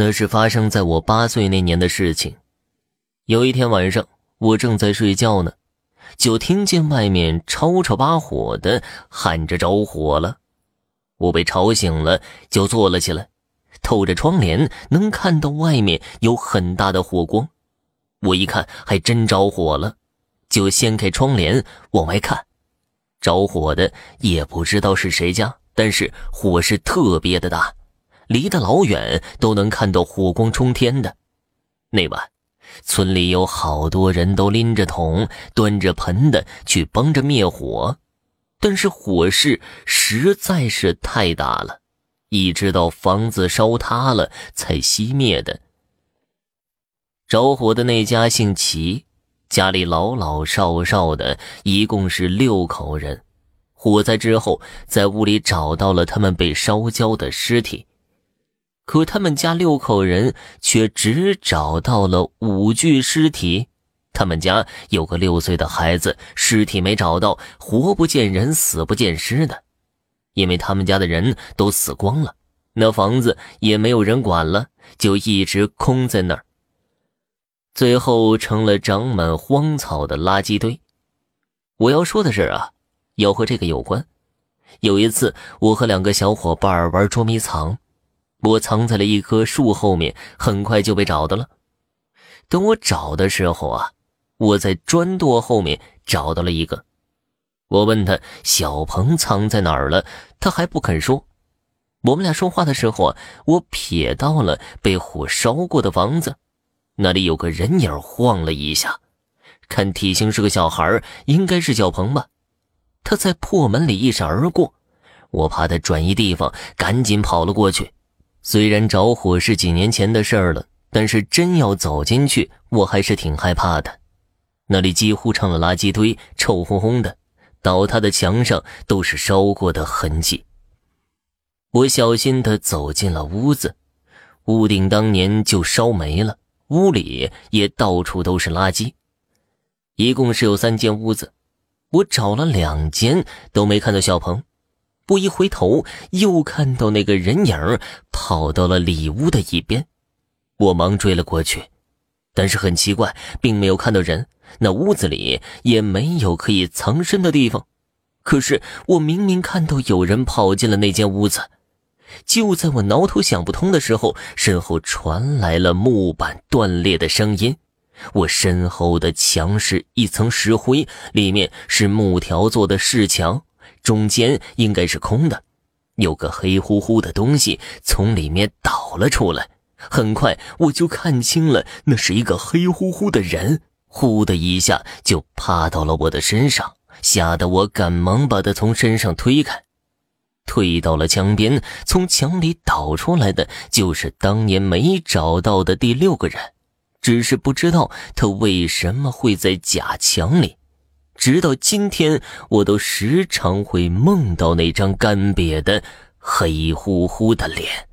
那是发生在我八岁那年的事情。有一天晚上，我正在睡觉呢，就听见外面吵吵把火的喊着着火了。我被吵醒了，就坐了起来，透着窗帘能看到外面有很大的火光。我一看，还真着火了，就掀开窗帘往外看。着火的也不知道是谁家，但是火势特别的大，离得老远都能看到火光冲天的。那晚，村里有好多人都拎着桶、端着盆的去帮着灭火，但是火势实在是太大了，一直到房子烧塌了才熄灭的。着火的那家姓齐。家里老老少少的，一共是六口人。火灾之后，在屋里找到了他们被烧焦的尸体，可他们家六口人却只找到了五具尸体。他们家有个六岁的孩子，尸体没找到，活不见人，死不见尸的。因为他们家的人都死光了，那房子也没有人管了，就一直空在那儿。最后成了长满荒草的垃圾堆。我要说的是啊，要和这个有关。有一次，我和两个小伙伴玩捉迷藏，我藏在了一棵树后面，很快就被找到了。等我找的时候啊，我在砖垛后面找到了一个。我问他小鹏藏在哪儿了，他还不肯说。我们俩说话的时候啊，我瞥到了被火烧过的房子。那里有个人影晃了一下，看体型是个小孩，应该是小鹏吧。他在破门里一闪而过，我怕他转移地方，赶紧跑了过去。虽然着火是几年前的事儿了，但是真要走进去，我还是挺害怕的。那里几乎成了垃圾堆，臭烘烘的，倒塌的墙上都是烧过的痕迹。我小心地走进了屋子，屋顶当年就烧没了。屋里也到处都是垃圾，一共是有三间屋子，我找了两间都没看到小鹏，不一回头又看到那个人影跑到了里屋的一边，我忙追了过去，但是很奇怪，并没有看到人，那屋子里也没有可以藏身的地方，可是我明明看到有人跑进了那间屋子。就在我挠头想不通的时候，身后传来了木板断裂的声音。我身后的墙是一层石灰，里面是木条做的市墙，中间应该是空的，有个黑乎乎的东西从里面倒了出来。很快我就看清了，那是一个黑乎乎的人，呼的一下就趴到了我的身上，吓得我赶忙把他从身上推开。退到了墙边，从墙里倒出来的就是当年没找到的第六个人，只是不知道他为什么会在假墙里。直到今天，我都时常会梦到那张干瘪的、黑乎乎的脸。